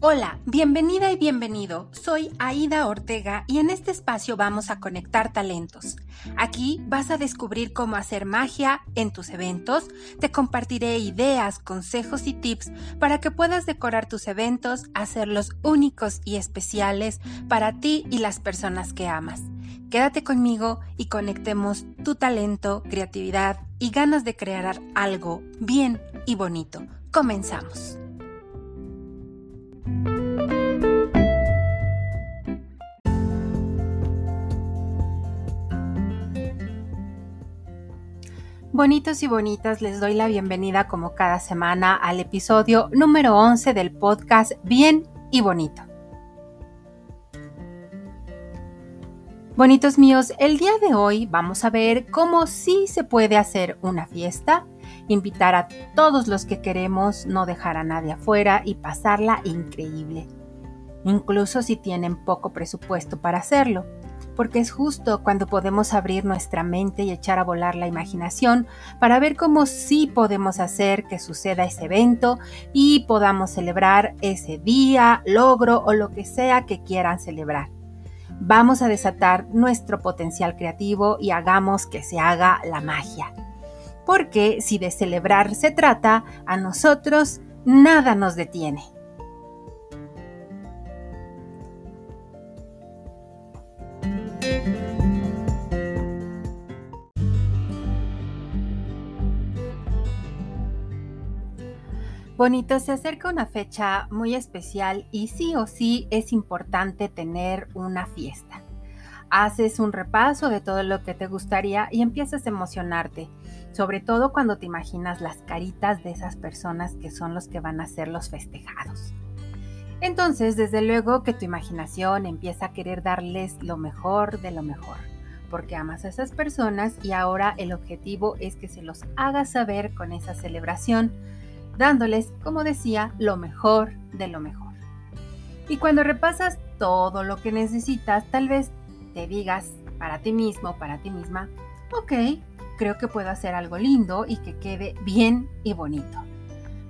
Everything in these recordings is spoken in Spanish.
Hola, bienvenida y bienvenido. Soy Aida Ortega y en este espacio vamos a conectar talentos. Aquí vas a descubrir cómo hacer magia en tus eventos. Te compartiré ideas, consejos y tips para que puedas decorar tus eventos, hacerlos únicos y especiales para ti y las personas que amas. Quédate conmigo y conectemos tu talento, creatividad y ganas de crear algo bien y bonito. Comenzamos. Bonitos y bonitas, les doy la bienvenida como cada semana al episodio número 11 del podcast Bien y Bonito. Bonitos míos, el día de hoy vamos a ver cómo sí se puede hacer una fiesta, invitar a todos los que queremos, no dejar a nadie afuera y pasarla increíble, incluso si tienen poco presupuesto para hacerlo porque es justo cuando podemos abrir nuestra mente y echar a volar la imaginación para ver cómo sí podemos hacer que suceda ese evento y podamos celebrar ese día, logro o lo que sea que quieran celebrar. Vamos a desatar nuestro potencial creativo y hagamos que se haga la magia. Porque si de celebrar se trata, a nosotros nada nos detiene. Bonito, se acerca una fecha muy especial y sí o sí es importante tener una fiesta. Haces un repaso de todo lo que te gustaría y empiezas a emocionarte, sobre todo cuando te imaginas las caritas de esas personas que son los que van a ser los festejados. Entonces, desde luego que tu imaginación empieza a querer darles lo mejor de lo mejor, porque amas a esas personas y ahora el objetivo es que se los hagas saber con esa celebración dándoles, como decía, lo mejor de lo mejor. Y cuando repasas todo lo que necesitas, tal vez te digas para ti mismo, para ti misma, ok, creo que puedo hacer algo lindo y que quede bien y bonito.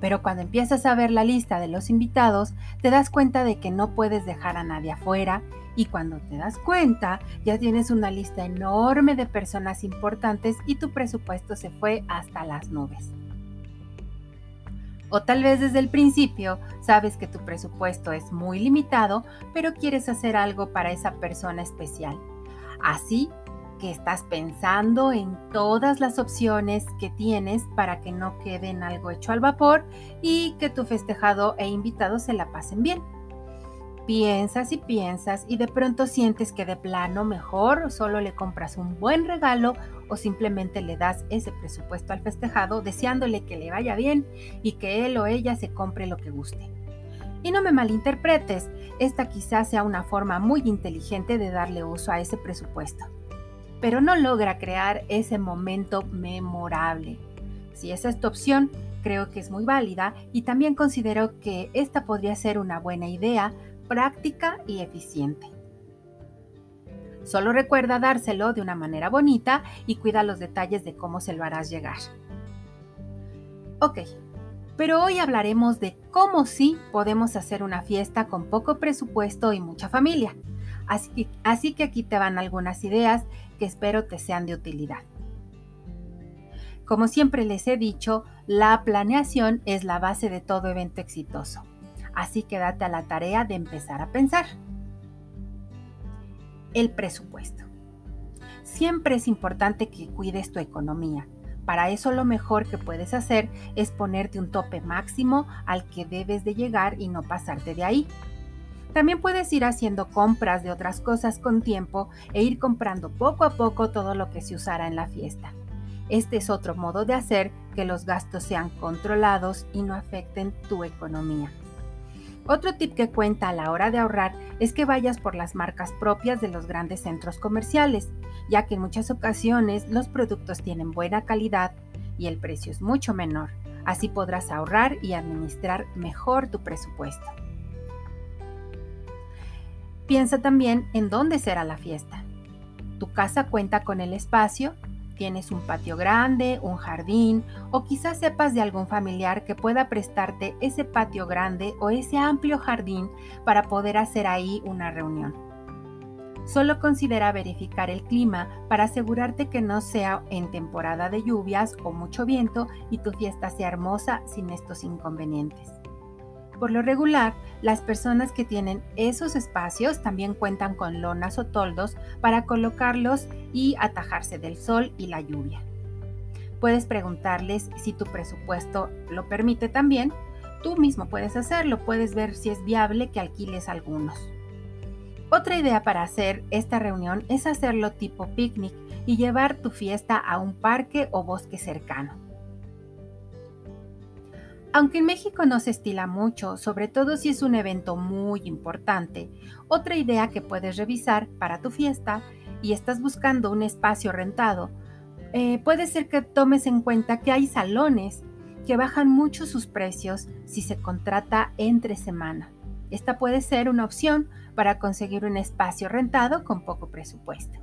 Pero cuando empiezas a ver la lista de los invitados, te das cuenta de que no puedes dejar a nadie afuera y cuando te das cuenta ya tienes una lista enorme de personas importantes y tu presupuesto se fue hasta las nubes. O tal vez desde el principio sabes que tu presupuesto es muy limitado, pero quieres hacer algo para esa persona especial. Así que estás pensando en todas las opciones que tienes para que no quede en algo hecho al vapor y que tu festejado e invitado se la pasen bien. Piensas y piensas y de pronto sientes que de plano mejor solo le compras un buen regalo o simplemente le das ese presupuesto al festejado deseándole que le vaya bien y que él o ella se compre lo que guste. Y no me malinterpretes, esta quizás sea una forma muy inteligente de darle uso a ese presupuesto, pero no logra crear ese momento memorable. Si esa es tu opción, creo que es muy válida y también considero que esta podría ser una buena idea práctica y eficiente. Solo recuerda dárselo de una manera bonita y cuida los detalles de cómo se lo harás llegar. Ok, pero hoy hablaremos de cómo sí podemos hacer una fiesta con poco presupuesto y mucha familia. Así, así que aquí te van algunas ideas que espero te sean de utilidad. Como siempre les he dicho, la planeación es la base de todo evento exitoso. Así que date a la tarea de empezar a pensar. El presupuesto. Siempre es importante que cuides tu economía. Para eso lo mejor que puedes hacer es ponerte un tope máximo al que debes de llegar y no pasarte de ahí. También puedes ir haciendo compras de otras cosas con tiempo e ir comprando poco a poco todo lo que se usará en la fiesta. Este es otro modo de hacer que los gastos sean controlados y no afecten tu economía. Otro tip que cuenta a la hora de ahorrar es que vayas por las marcas propias de los grandes centros comerciales, ya que en muchas ocasiones los productos tienen buena calidad y el precio es mucho menor. Así podrás ahorrar y administrar mejor tu presupuesto. Piensa también en dónde será la fiesta. ¿Tu casa cuenta con el espacio? Tienes un patio grande, un jardín o quizás sepas de algún familiar que pueda prestarte ese patio grande o ese amplio jardín para poder hacer ahí una reunión. Solo considera verificar el clima para asegurarte que no sea en temporada de lluvias o mucho viento y tu fiesta sea hermosa sin estos inconvenientes. Por lo regular, las personas que tienen esos espacios también cuentan con lonas o toldos para colocarlos y atajarse del sol y la lluvia. Puedes preguntarles si tu presupuesto lo permite también. Tú mismo puedes hacerlo, puedes ver si es viable que alquiles algunos. Otra idea para hacer esta reunión es hacerlo tipo picnic y llevar tu fiesta a un parque o bosque cercano. Aunque en México no se estila mucho, sobre todo si es un evento muy importante, otra idea que puedes revisar para tu fiesta y estás buscando un espacio rentado, eh, puede ser que tomes en cuenta que hay salones que bajan mucho sus precios si se contrata entre semana. Esta puede ser una opción para conseguir un espacio rentado con poco presupuesto.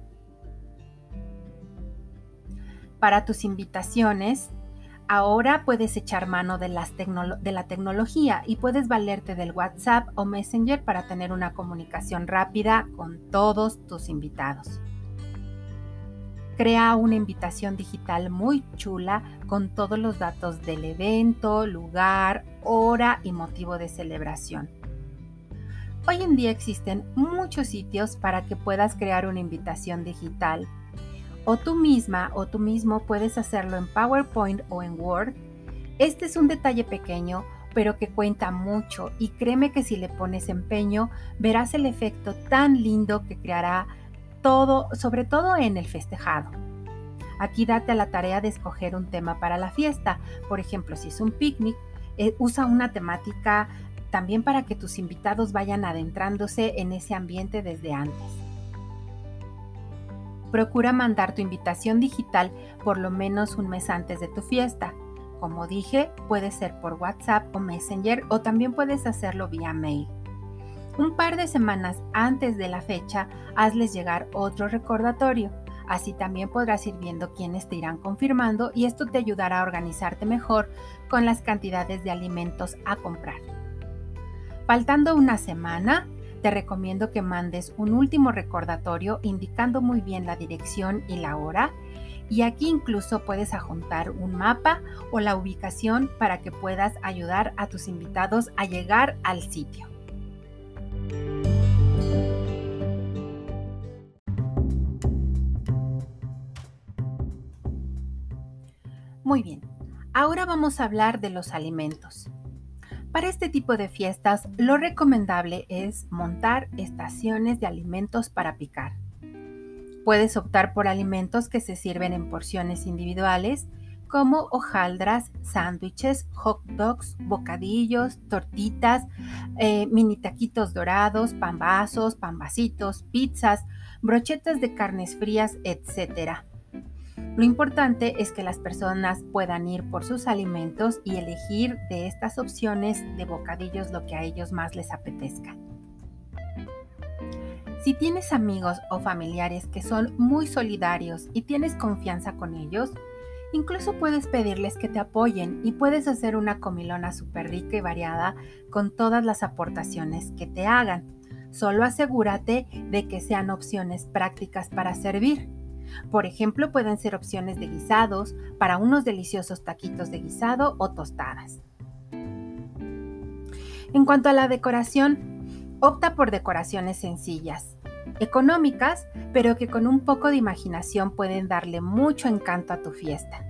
Para tus invitaciones, Ahora puedes echar mano de, la tecnología y puedes valerte del WhatsApp o Messenger para tener una comunicación rápida con todos tus invitados. Crea una invitación digital muy chula con todos los datos del evento, lugar, hora y motivo de celebración. Hoy en día existen muchos sitios para que puedas crear una invitación digital o tú misma o tú mismo puedes hacerlo en PowerPoint o en Word. Este es un detalle pequeño, pero que cuenta mucho y créeme que si le pones empeño verás el efecto tan lindo que creará todo, sobre todo en el festejado. Aquí date a la tarea de escoger un tema para la fiesta. Por ejemplo, si es un picnic, eh, usa una temática también para que tus invitados vayan adentrándose en ese ambiente desde antes procura mandar tu invitación digital por lo menos un mes antes de tu fiesta. Como dije, puede ser por WhatsApp o Messenger o también puedes hacerlo vía mail. Un par de semanas antes de la fecha, hazles llegar otro recordatorio. Así también podrás ir viendo quiénes te irán confirmando y esto te ayudará a organizarte mejor con las cantidades de alimentos a comprar. Faltando una semana, te recomiendo que mandes un último recordatorio indicando muy bien la dirección y la hora. Y aquí incluso puedes adjuntar un mapa o la ubicación para que puedas ayudar a tus invitados a llegar al sitio. Muy bien, ahora vamos a hablar de los alimentos. Para este tipo de fiestas, lo recomendable es montar estaciones de alimentos para picar. Puedes optar por alimentos que se sirven en porciones individuales, como hojaldras, sándwiches, hot dogs, bocadillos, tortitas, eh, mini taquitos dorados, pambazos, pambacitos, pizzas, brochetas de carnes frías, etc. Lo importante es que las personas puedan ir por sus alimentos y elegir de estas opciones de bocadillos lo que a ellos más les apetezca. Si tienes amigos o familiares que son muy solidarios y tienes confianza con ellos, incluso puedes pedirles que te apoyen y puedes hacer una comilona súper rica y variada con todas las aportaciones que te hagan. Solo asegúrate de que sean opciones prácticas para servir por ejemplo, pueden ser opciones de guisados para unos deliciosos taquitos de guisado o tostadas. En cuanto a la decoración, opta por decoraciones sencillas, económicas, pero que con un poco de imaginación pueden darle mucho encanto a tu fiesta.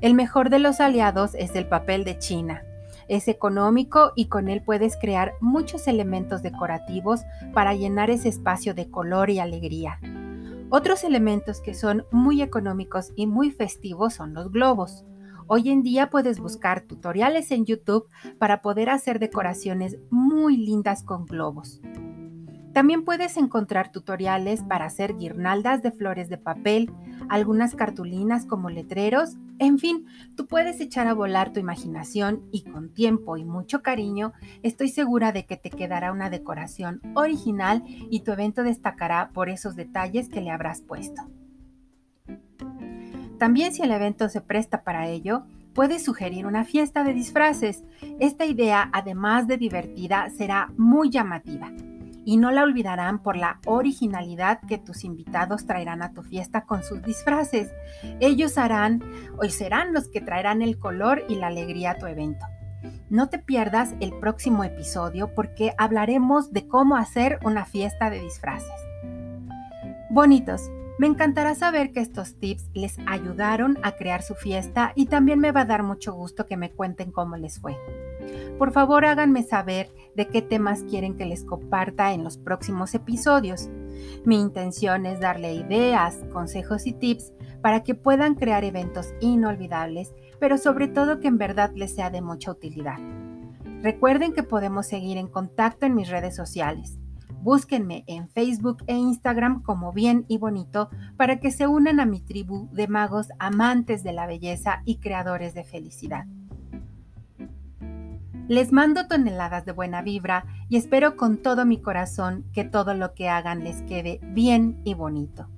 El mejor de los aliados es el papel de China. Es económico y con él puedes crear muchos elementos decorativos para llenar ese espacio de color y alegría. Otros elementos que son muy económicos y muy festivos son los globos. Hoy en día puedes buscar tutoriales en YouTube para poder hacer decoraciones muy lindas con globos. También puedes encontrar tutoriales para hacer guirnaldas de flores de papel, algunas cartulinas como letreros, en fin, tú puedes echar a volar tu imaginación y con tiempo y mucho cariño estoy segura de que te quedará una decoración original y tu evento destacará por esos detalles que le habrás puesto. También si el evento se presta para ello, puedes sugerir una fiesta de disfraces. Esta idea, además de divertida, será muy llamativa y no la olvidarán por la originalidad que tus invitados traerán a tu fiesta con sus disfraces. Ellos harán o serán los que traerán el color y la alegría a tu evento. No te pierdas el próximo episodio porque hablaremos de cómo hacer una fiesta de disfraces. Bonitos, me encantará saber que estos tips les ayudaron a crear su fiesta y también me va a dar mucho gusto que me cuenten cómo les fue. Por favor háganme saber de qué temas quieren que les comparta en los próximos episodios. Mi intención es darle ideas, consejos y tips para que puedan crear eventos inolvidables, pero sobre todo que en verdad les sea de mucha utilidad. Recuerden que podemos seguir en contacto en mis redes sociales. Búsquenme en Facebook e Instagram como Bien y Bonito para que se unan a mi tribu de magos amantes de la belleza y creadores de felicidad. Les mando toneladas de buena vibra y espero con todo mi corazón que todo lo que hagan les quede bien y bonito.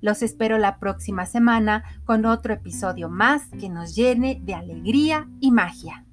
Los espero la próxima semana con otro episodio más que nos llene de alegría y magia.